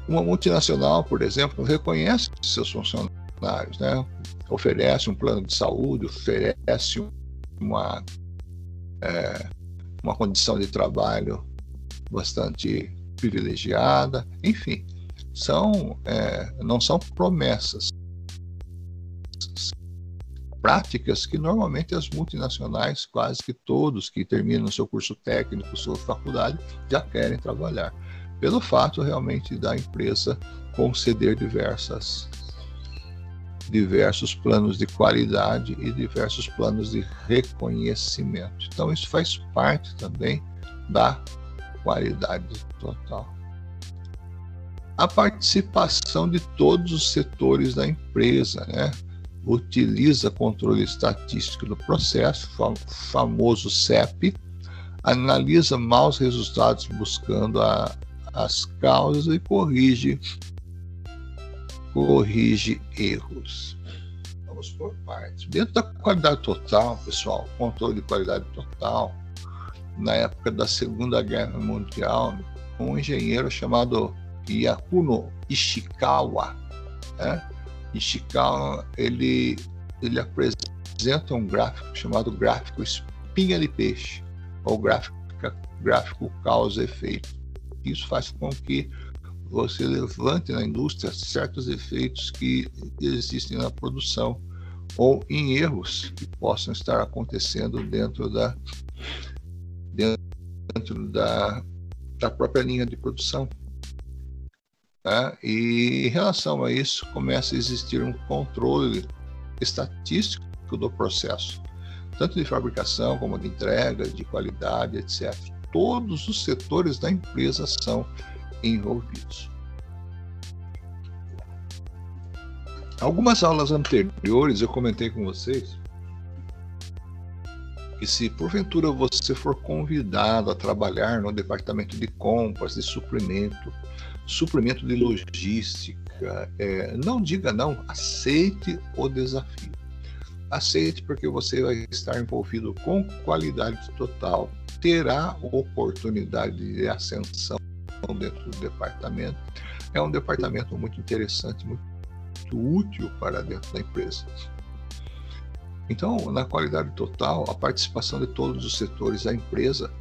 Uma multinacional, por exemplo, reconhece seus funcionários, né? oferece um plano de saúde, oferece uma, é, uma condição de trabalho bastante privilegiada, enfim, são, é, não são promessas, práticas que normalmente as multinacionais, quase que todos que terminam seu curso técnico, sua faculdade, já querem trabalhar, pelo fato realmente da empresa conceder diversas diversos planos de qualidade e diversos planos de reconhecimento. Então isso faz parte também da qualidade total. A participação de todos os setores da empresa, né? utiliza controle estatístico do processo, famoso CEP, analisa maus resultados buscando a, as causas e corrige corrige erros. Vamos por partes. Dentro da qualidade total, pessoal, controle de qualidade total, na época da Segunda Guerra Mundial, um engenheiro chamado Yakuno Ishikawa. Né? Ishikawa ele, ele apresenta um gráfico chamado gráfico espinha de peixe, ou gráfico, gráfico causa-efeito. Isso faz com que você levante na indústria certos efeitos que existem na produção ou em erros que possam estar acontecendo dentro da dentro da, da própria linha de produção. Tá? E em relação a isso, começa a existir um controle estatístico do processo, tanto de fabricação como de entrega, de qualidade, etc. Todos os setores da empresa são envolvidos. Algumas aulas anteriores eu comentei com vocês que se porventura você for convidado a trabalhar no departamento de compras, de suprimento, suprimento de logística, é, não diga não, aceite o desafio. Aceite porque você vai estar envolvido com qualidade total, terá oportunidade de ascensão dentro do departamento. É um departamento muito interessante, muito útil para dentro da empresa. Então, na qualidade total, a participação de todos os setores da empresa,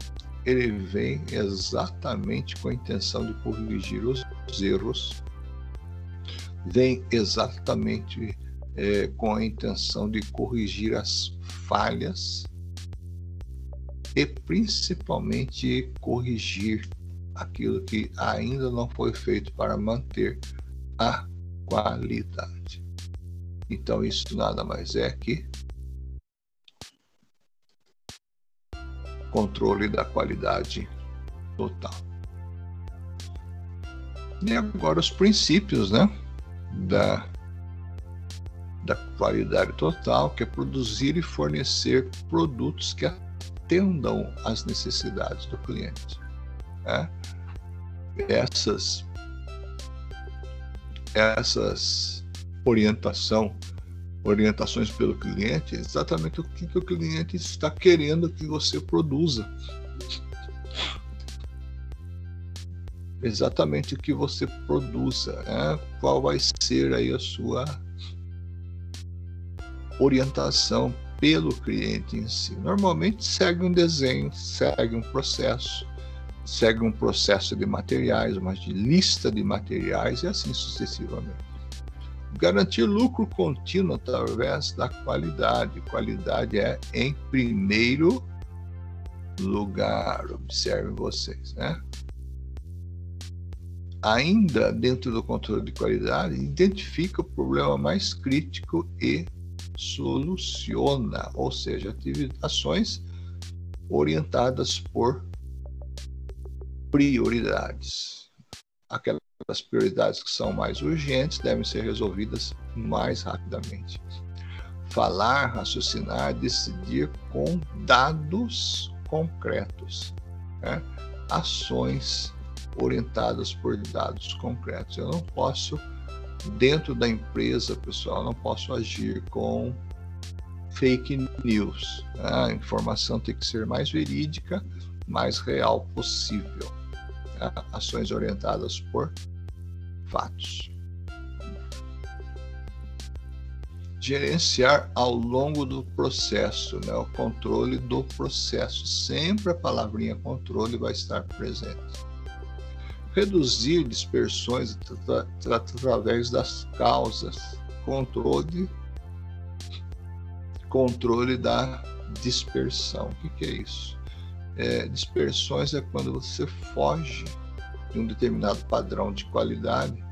ele vem exatamente com a intenção de corrigir os erros, vem exatamente é, com a intenção de corrigir as falhas e principalmente corrigir aquilo que ainda não foi feito para manter a qualidade. Então, isso nada mais é que controle da qualidade total. E agora os princípios né, da, da qualidade total, que é produzir e fornecer produtos que atendam às necessidades do cliente. Né? Essas essas orientação, orientações pelo cliente, é exatamente o que, que o cliente está querendo que você produza. Exatamente o que você produza, né? qual vai ser aí a sua orientação pelo cliente em si. Normalmente segue um desenho, segue um processo segue um processo de materiais, uma lista de materiais e assim sucessivamente. Garantir lucro contínuo através da qualidade. Qualidade é em primeiro lugar, observem vocês, né? Ainda dentro do controle de qualidade, identifica o problema mais crítico e soluciona, ou seja, ações orientadas por prioridades. Aquelas prioridades que são mais urgentes devem ser resolvidas mais rapidamente. Falar, raciocinar, decidir com dados concretos, né? ações orientadas por dados concretos. Eu não posso, dentro da empresa, pessoal, não posso agir com fake news. A informação tem que ser mais verídica, mais real possível. Né? Ações orientadas por fatos. Gerenciar ao longo do processo, né? o controle do processo. Sempre a palavrinha controle vai estar presente. Reduzir dispersões através das causas. Controle controle da dispersão. O que, que é isso? É, dispersões é quando você foge de um determinado padrão de qualidade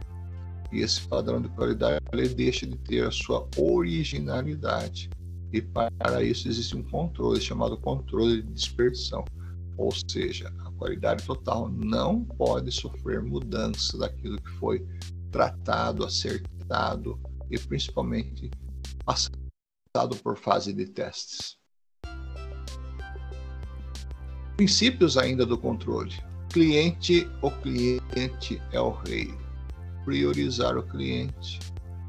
e esse padrão de qualidade ele deixa de ter a sua originalidade. E para isso existe um controle chamado controle de dispersão. Ou seja, qualidade total não pode sofrer mudança daquilo que foi tratado, acertado e principalmente passado por fase de testes. Princípios ainda do controle. Cliente, o cliente é o rei. Priorizar o cliente,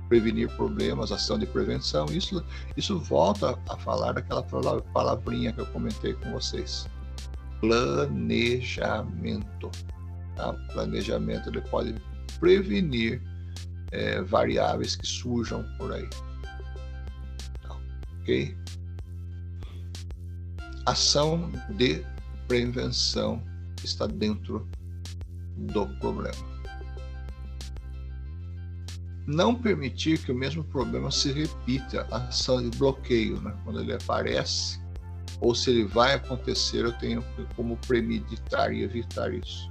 prevenir problemas, ação de prevenção. Isso, isso volta a falar daquela palavrinha que eu comentei com vocês. Planejamento. Tá? Planejamento ele pode prevenir é, variáveis que surjam por aí ok? Ação de prevenção está dentro do problema. Não permitir que o mesmo problema se repita, ação de bloqueio, né? quando ele aparece, ou se ele vai acontecer, eu tenho como premeditar e evitar isso.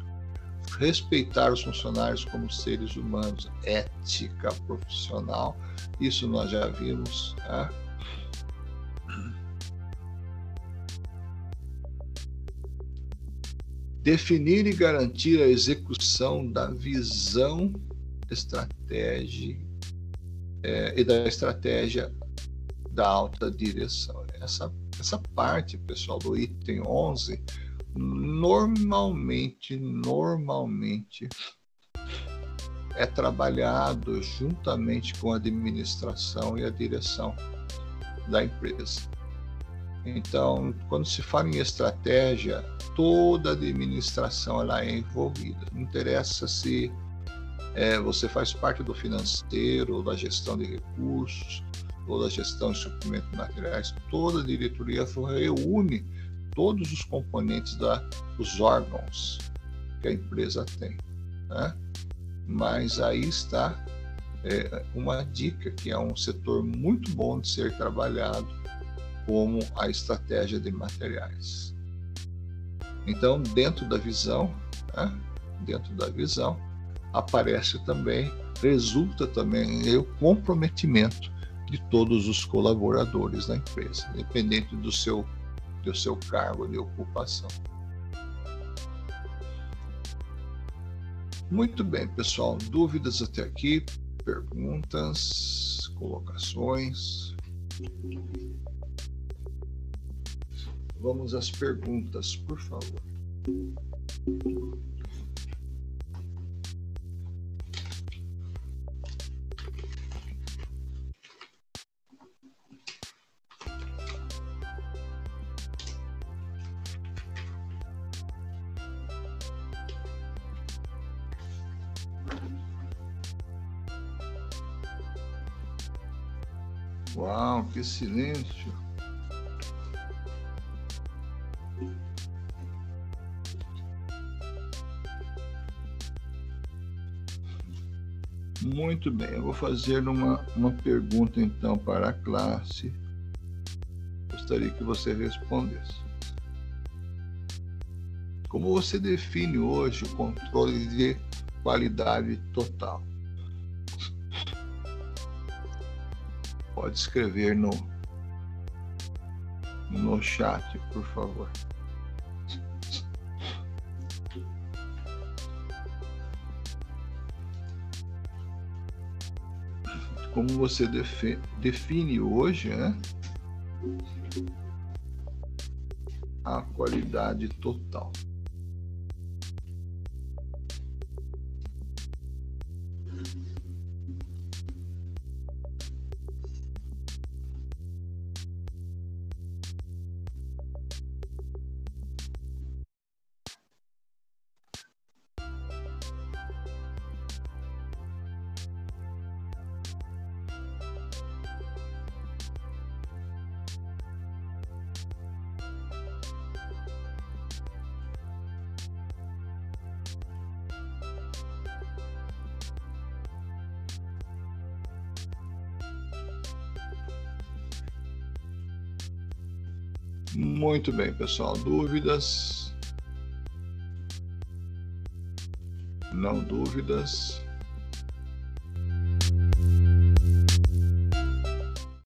Respeitar os funcionários como seres humanos, ética profissional, isso nós já vimos. Tá? Definir e garantir a execução da visão estratégia é, e da estratégia da alta direção. Essa, essa parte, pessoal, do item 11, normalmente, normalmente é trabalhado juntamente com a administração e a direção da empresa. Então, quando se fala em estratégia, toda a administração ela é envolvida. Não interessa se é, você faz parte do financeiro, da gestão de recursos, ou da gestão de suprimentos materiais, toda a diretoria reúne todos os componentes da, dos órgãos que a empresa tem. Né? Mas aí está é, uma dica que é um setor muito bom de ser trabalhado como a estratégia de materiais. Então, dentro da visão, né, dentro da visão, aparece também, resulta também o comprometimento de todos os colaboradores da empresa, independente do seu, do seu cargo de ocupação. Muito bem, pessoal. Dúvidas até aqui? Perguntas, colocações? Vamos às perguntas, por favor. Uau, que silêncio! Muito bem, eu vou fazer uma, uma pergunta então para a classe. Gostaria que você respondesse. Como você define hoje o controle de qualidade total? Pode escrever no, no chat, por favor. como você define hoje né, a qualidade total. Muito bem, pessoal. Dúvidas? Não dúvidas?